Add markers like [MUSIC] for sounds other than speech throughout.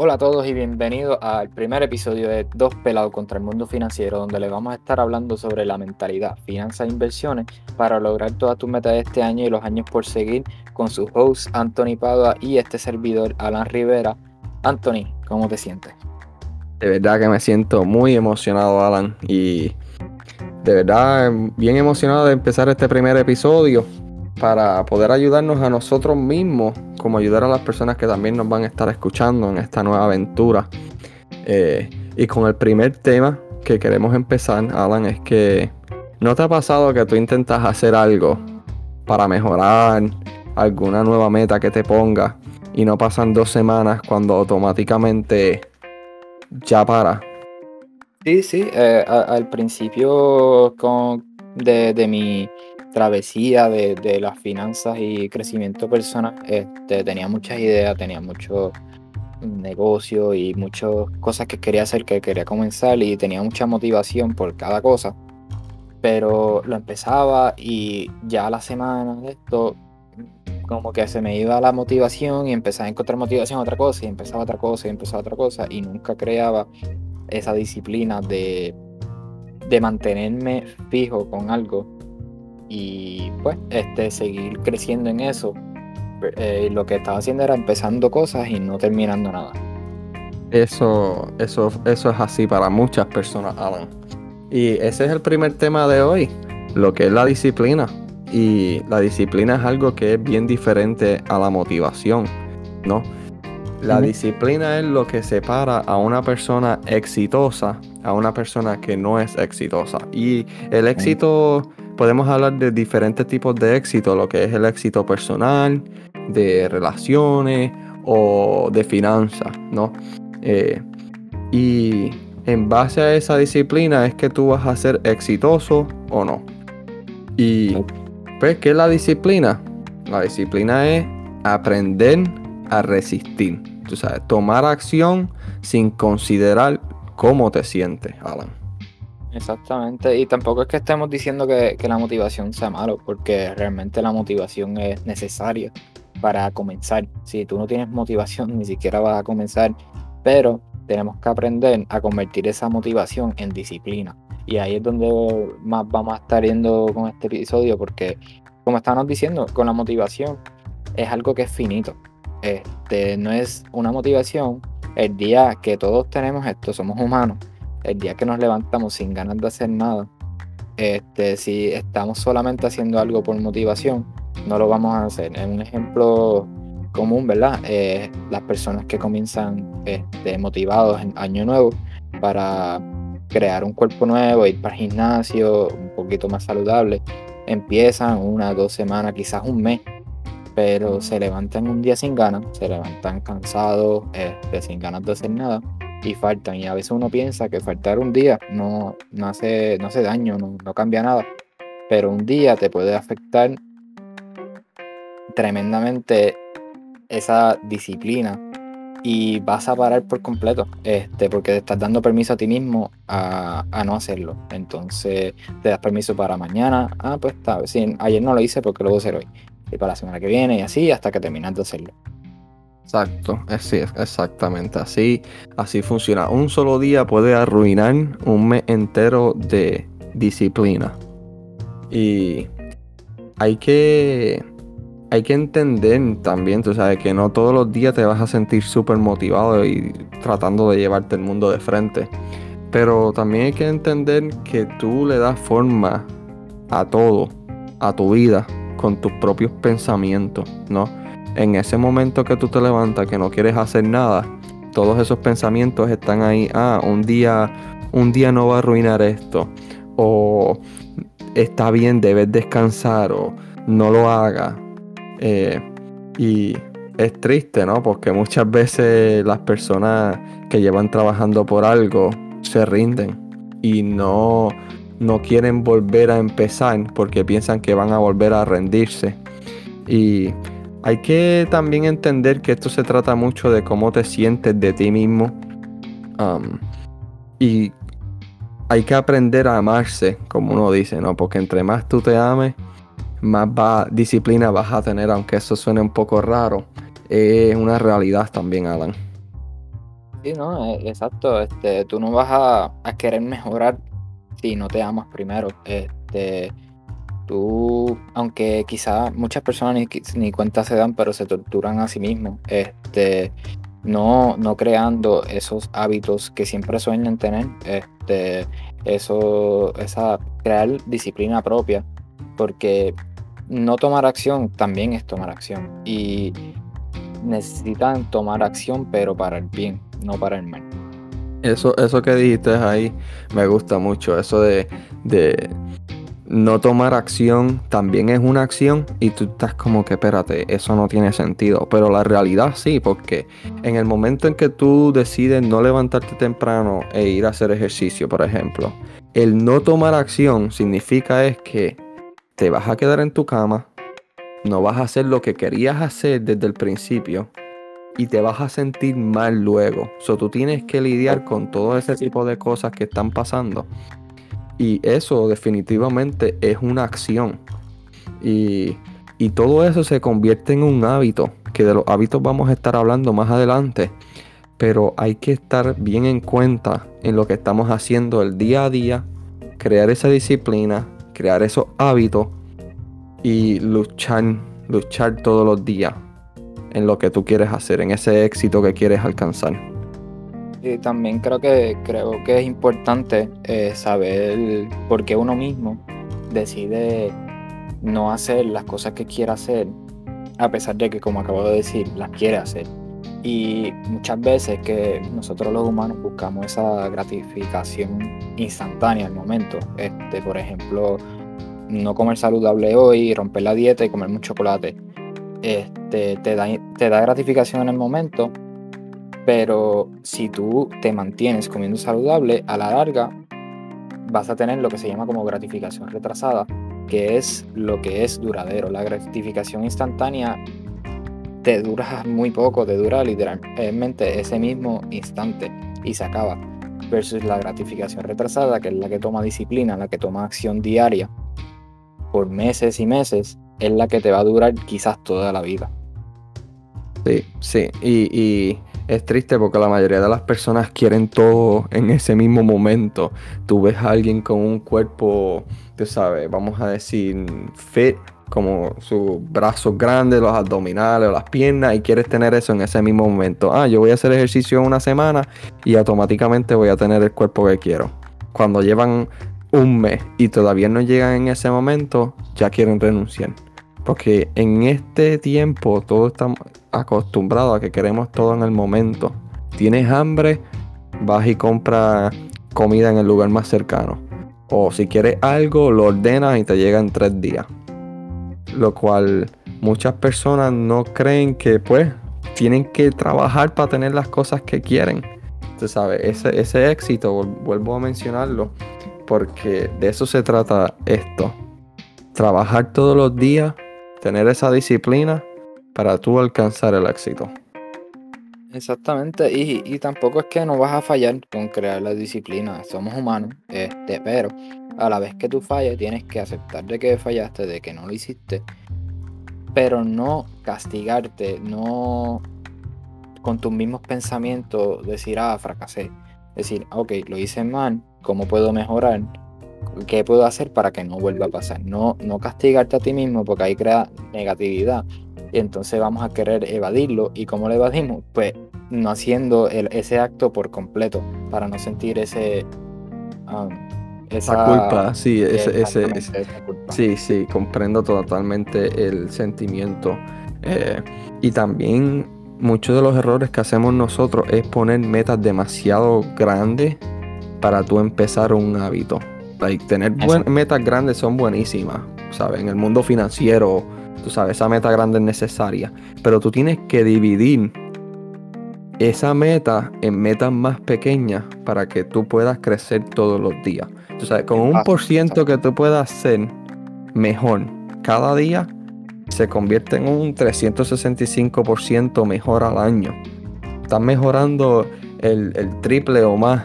Hola a todos y bienvenidos al primer episodio de Dos Pelados contra el Mundo Financiero, donde les vamos a estar hablando sobre la mentalidad, finanzas e inversiones para lograr todas tus metas de este año y los años por seguir con su host Anthony Padua y este servidor Alan Rivera. Anthony, ¿cómo te sientes? De verdad que me siento muy emocionado, Alan, y de verdad bien emocionado de empezar este primer episodio para poder ayudarnos a nosotros mismos, como ayudar a las personas que también nos van a estar escuchando en esta nueva aventura. Eh, y con el primer tema que queremos empezar, Alan, es que ¿no te ha pasado que tú intentas hacer algo para mejorar alguna nueva meta que te ponga y no pasan dos semanas cuando automáticamente ya para? Sí, sí, eh, al principio con, de, de mi travesía de, las finanzas y crecimiento personal, este, tenía muchas ideas, tenía mucho negocio y muchas cosas que quería hacer, que quería comenzar y tenía mucha motivación por cada cosa. Pero lo empezaba y ya a la semana de esto, como que se me iba la motivación y empezaba a encontrar motivación a otra cosa y empezaba otra cosa y empezaba otra cosa y nunca creaba esa disciplina de, de mantenerme fijo con algo y pues este, seguir creciendo en eso. Eh, lo que estaba haciendo era empezando cosas y no terminando nada. Eso, eso, eso es así para muchas personas, Alan. Y ese es el primer tema de hoy, lo que es la disciplina. Y la disciplina es algo que es bien diferente a la motivación, ¿no? La disciplina es lo que separa a una persona exitosa a una persona que no es exitosa. Y el éxito podemos hablar de diferentes tipos de éxito, lo que es el éxito personal, de relaciones o de finanzas, ¿no? Eh, y en base a esa disciplina es que tú vas a ser exitoso o no. Y pues, ¿qué es la disciplina? La disciplina es aprender a resistir. Tú sabes, tomar acción sin considerar cómo te sientes, Alan. Exactamente, y tampoco es que estemos diciendo que, la motivación sea malo, porque realmente la motivación es necesaria para comenzar. Si tú no tienes motivación, ni siquiera vas a comenzar, pero tenemos que aprender a convertir esa motivación en disciplina. Y ahí es donde más vamos a estar yendo con este episodio, porque como estábamos diciendo, con la motivación es algo que es finito. Este, no es una motivación el día que todos tenemos esto, somos humanos el día que nos levantamos sin ganas de hacer nada, este, si estamos solamente haciendo algo por motivación, no lo vamos a hacer. Es un ejemplo común, ¿verdad? Eh, las personas que comienzan este, motivados en año nuevo para crear un cuerpo nuevo, ir para el gimnasio, un poquito más saludable, empiezan una, dos semanas, quizás un mes, pero se levantan un día sin ganas, se levantan cansados, este, sin ganas de hacer nada y faltan. Y a veces uno piensa que faltar un día no, no, hace, no hace daño, no, no cambia nada. Pero un día te puede afectar tremendamente esa disciplina y vas a parar por completo, este, porque te estás dando permiso a ti mismo a, a, no hacerlo. Entonces te das permiso para mañana, ah, pues está, sí, ayer no lo hice porque lo voy a hacer hoy, y para la semana que viene y así hasta que terminas de hacerlo. Exacto, sí, exactamente así, así funciona. Un solo día puede arruinar un mes entero de disciplina. Y hay que, hay que entender también, tú sabes, que no todos los días te vas a sentir súper motivado y tratando de llevarte el mundo de frente. Pero también hay que entender que tú le das forma a todo, a tu vida, con tus propios pensamientos, ¿no? En ese momento que tú te levantas, que no quieres hacer nada, todos esos pensamientos están ahí. Ah, un día, un día no va a arruinar esto. O está bien, debes descansar. O no lo haga. Eh, y es triste, ¿no? Porque muchas veces las personas que llevan trabajando por algo se rinden y no, no quieren volver a empezar porque piensan que van a volver a rendirse. Y hay que también entender que esto se trata mucho de cómo te sientes de ti mismo. Um, y hay que aprender a amarse, como uno dice, ¿no? Porque entre más tú te ames, más disciplina vas a tener, aunque eso suene un poco raro. Es una realidad también, Alan. Sí, no, e, exacto. Este, tú no vas a, a querer mejorar si no te amas primero. Este, tú, aunque quizás muchas personas ni, ni cuenta se dan, pero se torturan a sí mismos. Este, no, no creando esos hábitos que siempre sueñan tener, este, eso, esa, crear disciplina propia, porque no tomar acción también es tomar acción y necesitan tomar acción pero para el bien, no para el mal. Eso, eso que dijiste ahí me gusta mucho, eso de, de no tomar acción también es una acción y tú estás como que espérate, eso no tiene sentido. Pero la realidad sí, porque en el momento en que tú decides no levantarte temprano e ir a hacer ejercicio, por ejemplo, el no tomar acción significa es que te vas a quedar en tu cama, no vas a hacer lo que querías hacer desde el principio y te vas a sentir mal luego. So, tú tienes que lidiar con todo ese tipo de cosas que están pasando. Y eso definitivamente es una acción. Y, todo eso se convierte en un hábito, que de los hábitos vamos a estar hablando más adelante. Pero hay que estar bien en cuenta en lo que estamos haciendo el día a día, crear esa disciplina, crear esos hábitos y luchar, luchar todos los días en lo que tú quieres hacer, en ese éxito que quieres alcanzar. Y también creo que, creo que es importante eh, saber por qué uno mismo decide no hacer las cosas que quiere hacer, a pesar de que, como acabo de decir, las quiere hacer. Y muchas veces que nosotros los humanos buscamos esa gratificación instantánea al momento. Este, por ejemplo, no comer saludable hoy, romper la dieta y comer mucho chocolate. Este, te, da, te da gratificación en el momento, pero si tú te mantienes comiendo saludable, a la larga vas a tener lo que se llama como gratificación retrasada, que es lo que es duradero. La gratificación instantánea te dura muy poco, te dura literalmente ese mismo instante y se acaba. Versus la gratificación retrasada, que es la que toma disciplina, la que toma acción diaria por meses y meses, es la que te va a durar quizás toda la vida. Sí, sí, y es triste porque la mayoría de las personas quieren todo en ese mismo momento. Tú ves a alguien con un cuerpo, tú sabes, vamos a decir, fit, como sus brazos grandes, los abdominales o las piernas, y quieres tener eso en ese mismo momento. Ah, yo voy a hacer ejercicio una semana y automáticamente voy a tener el cuerpo que quiero. Cuando llevan un mes y todavía no llegan en ese momento, ya quieren renunciar. Porque en este tiempo todos estamos acostumbrados a que queremos todo en el momento. Tienes hambre, vas y compras comida en el lugar más cercano. O si quieres algo, lo ordenas y te llega en tres días. Lo cual muchas personas no creen que pues tienen que trabajar para tener las cosas que quieren. Tú sabes, ese, ese éxito, vuelvo a mencionarlo, porque de eso se trata esto. Trabajar todos los días tener esa disciplina para tú alcanzar el éxito. Exactamente, y, tampoco es que no vas a fallar con crear la disciplina, somos humanos, este, pero a la vez que tú fallas tienes que aceptar de que fallaste, de que no lo hiciste, pero no castigarte, no con tus mismos pensamientos decir, ah, fracasé, decir, ok, lo hice mal, ¿cómo puedo mejorar? ¿Qué puedo hacer para que no vuelva a pasar? No, no castigarte a ti mismo porque ahí crea negatividad. Y entonces vamos a querer evadirlo. ¿Y cómo lo evadimos? Pues no haciendo ese acto por completo para no sentir ese... Um, esa culpa, sí, ese, ese, sí, sí, comprendo totalmente el sentimiento. Eh, y también muchos de los errores que hacemos nosotros es poner metas demasiado grandes para tú empezar un hábito tener metas grandes son buenísimas, ¿sabes? En el mundo financiero, tú sabes, esa meta grande es necesaria. Pero tú tienes que dividir esa meta en metas más pequeñas para que tú puedas crecer todos los días. Tú sabes, con un por ciento que tú puedas hacer mejor cada día, se convierte en un 365% mejor al año. Estás mejorando el, el triple o más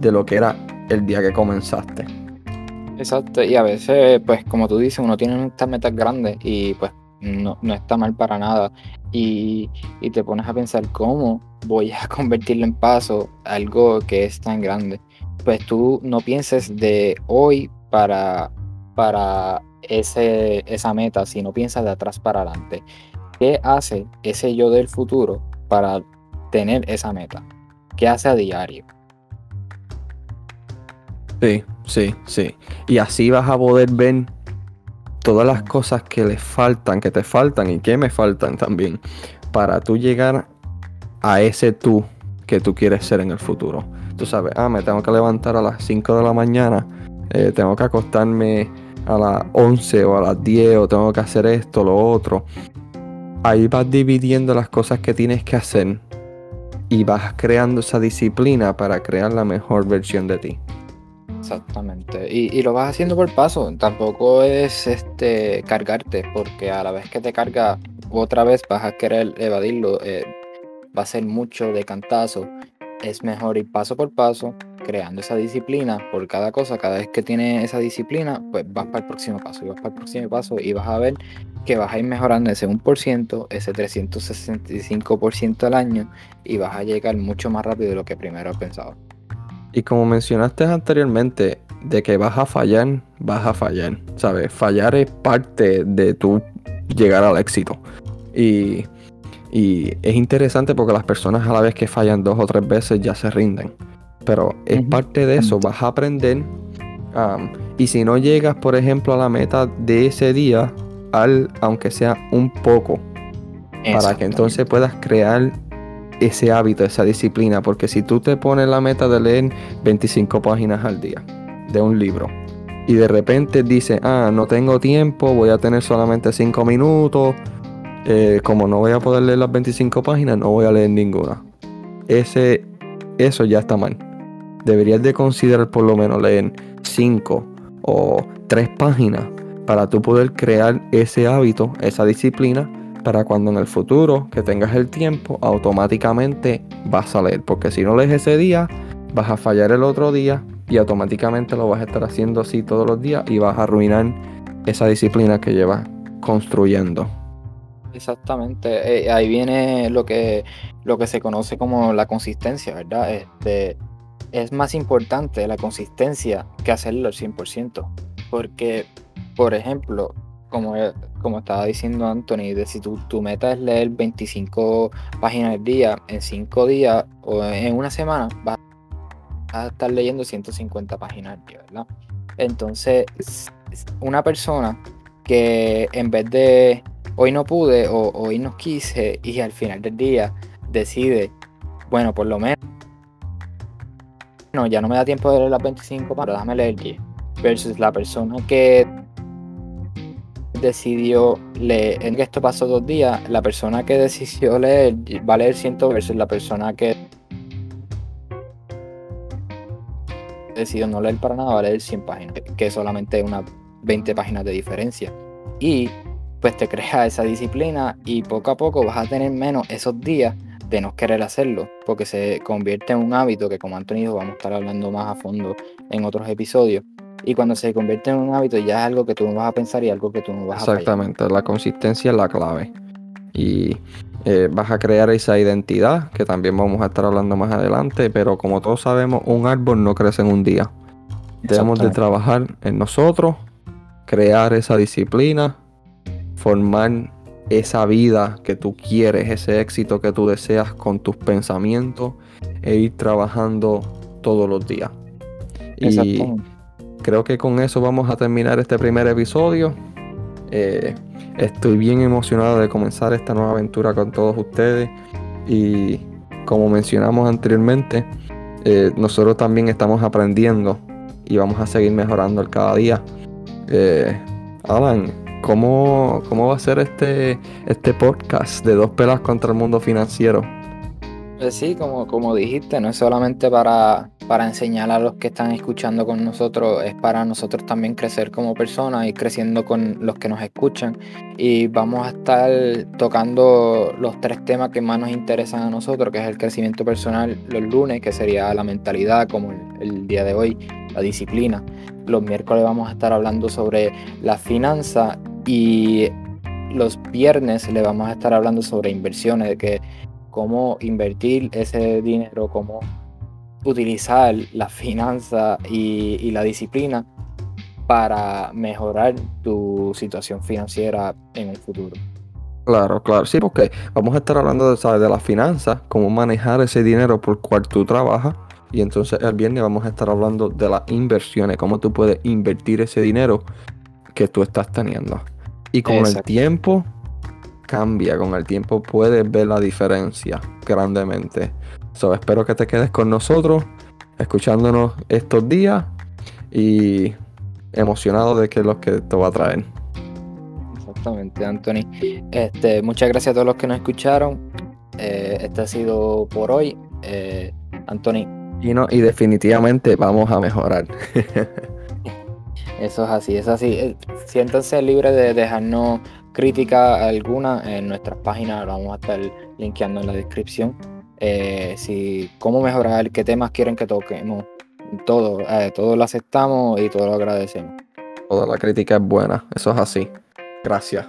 de lo que era el día que comenzaste. Exacto, y a veces, pues como tú dices, uno tiene estas metas grandes y pues no, no está mal para nada. Y, y, te pones a pensar cómo voy a [LAUGHS] convertirlo en paso, algo que es tan grande. Pues tú no pienses de hoy para, para ese, esa meta, sino piensas de atrás para adelante. ¿Qué hace ese yo del futuro para tener esa meta? ¿Qué hace a diario? Sí, sí, sí. Y así vas a poder ver todas las cosas que le faltan, que te faltan y que me faltan también, para tú llegar a ese tú que tú quieres ser en el futuro. Tú sabes, ah, me tengo que levantar a las 5 de la mañana, eh, tengo que acostarme a las 11 o a las 10 o tengo que hacer esto, lo otro. Ahí vas dividiendo las cosas que tienes que hacer y vas creando esa disciplina para crear la mejor versión de ti. Exactamente. Y, lo vas haciendo por paso. Tampoco es este cargarte, porque a la vez que te carga otra vez vas a querer evadirlo. Eh, va a ser mucho de cantazo. Es mejor ir paso por paso, creando esa disciplina por cada cosa. Cada vez que tienes esa disciplina, pues vas para el próximo paso y vas para el próximo paso y vas a ver que vas a ir mejorando ese 1%, ese 365% al año y vas a llegar mucho más rápido de lo que primero pensado. Y como mencionaste anteriormente, de que vas a fallar, vas a fallar. ¿Sabes? Fallar es parte de tu llegar al éxito. Y, es interesante porque las personas a la vez que fallan dos o tres veces ya se rinden. Pero es parte de eso, vas a aprender. y si no llegas, por ejemplo, a la meta de ese día, al, aunque sea un poco, para que entonces puedas crear ese hábito, esa disciplina, porque si tú te pones la meta de leer 25 páginas al día de un libro y de repente dices, ah, no tengo tiempo, voy a tener solamente 5 minutos, eh, como no voy a poder leer las 25 páginas, no voy a leer ninguna. Ese, eso ya está mal. Deberías de considerar por lo menos leer 5 o 3 páginas para tú poder crear ese hábito, esa disciplina para cuando en el futuro que tengas el tiempo, automáticamente vas a leer. Porque si no lees ese día, vas a fallar el otro día y automáticamente lo vas a estar haciendo así todos los días y vas a arruinar esa disciplina que llevas construyendo. Exactamente, eh, ahí viene lo que, lo que se conoce como la consistencia, ¿verdad? Este, es más importante la consistencia que hacerlo al 100%, porque, por ejemplo, como, como estaba diciendo Anthony, de si tu, tu, meta es leer 25 páginas al día, en 5 días o en una semana vas a estar leyendo 150 páginas al día, ¿verdad? Entonces, una persona que en vez de hoy no pude o hoy no quise y al final del día decide, bueno, por lo menos, no, ya no me da tiempo de leer las 25, pero déjame leer 10. Versus la persona que decidió leer, en esto pasó dos días, la persona que decidió leer va a leer 100 versus la persona que decidió no leer para nada va a leer 100 páginas, que es solamente unas 20 páginas de diferencia. Y pues te crea esa disciplina y poco a poco vas a tener menos esos días de no querer hacerlo, porque se convierte en un hábito que como Antonio vamos a estar hablando más a fondo en otros episodios y cuando se convierte en un hábito ya es algo que tú no vas a pensar y algo que tú no vas a Exactamente, la consistencia es la clave. Y eh, vas a crear esa identidad, que también vamos a estar hablando más adelante, pero como todos sabemos, un árbol no crece en un día. Debemos de trabajar en nosotros, crear esa disciplina, formar esa vida que tú quieres, ese éxito que tú deseas con tus pensamientos e ir trabajando todos los días. Y creo que con eso vamos a terminar este primer episodio. Eh, estoy bien emocionado de comenzar esta nueva aventura con todos ustedes. Y como mencionamos anteriormente, eh, nosotros también estamos aprendiendo y vamos a seguir mejorando el cada día. Eh, Alan, ¿cómo, ¿cómo, va a ser este, este podcast de dos pelas contra el mundo financiero? Pues sí, como, como dijiste, no es solamente para, para enseñar a los que están escuchando con nosotros, es para nosotros también crecer como personas y creciendo con los que nos escuchan. Y vamos a estar tocando los tres temas que más nos interesan a nosotros, que es el crecimiento personal los lunes, que sería la mentalidad, como el, día de hoy, la disciplina. Los miércoles vamos a estar hablando sobre la finanza y los viernes le vamos a estar hablando sobre inversiones, de que cómo invertir ese dinero, cómo utilizar la finanza y, la disciplina para mejorar tu situación financiera en un futuro. Claro, claro, sí, porque vamos a estar hablando de, de la finanza, cómo manejar ese dinero por cual tú trabajas. Y entonces el viernes vamos a estar hablando de las inversiones, cómo tú puedes invertir ese dinero que tú estás teniendo. Y con el tiempo cambia, con el tiempo puedes ver la diferencia grandemente. So, espero que te quedes con nosotros, escuchándonos estos días y emocionado de que es lo que te va a traer. Exactamente, Anthony. Este, muchas gracias a todos los que nos escucharon. Eh, este ha sido por hoy. Eh, Anthony. Y, no, y definitivamente vamos a mejorar. Eso es así, es así. Eh, siéntanse libres de dejarnos crítica alguna en nuestras páginas, lo vamos a estar linkeando en la descripción. Eh, si cómo mejorar, qué temas quieren que toquemos, todo, eh, todo lo aceptamos y todo lo agradecemos. Toda la crítica es buena, eso es así. Gracias.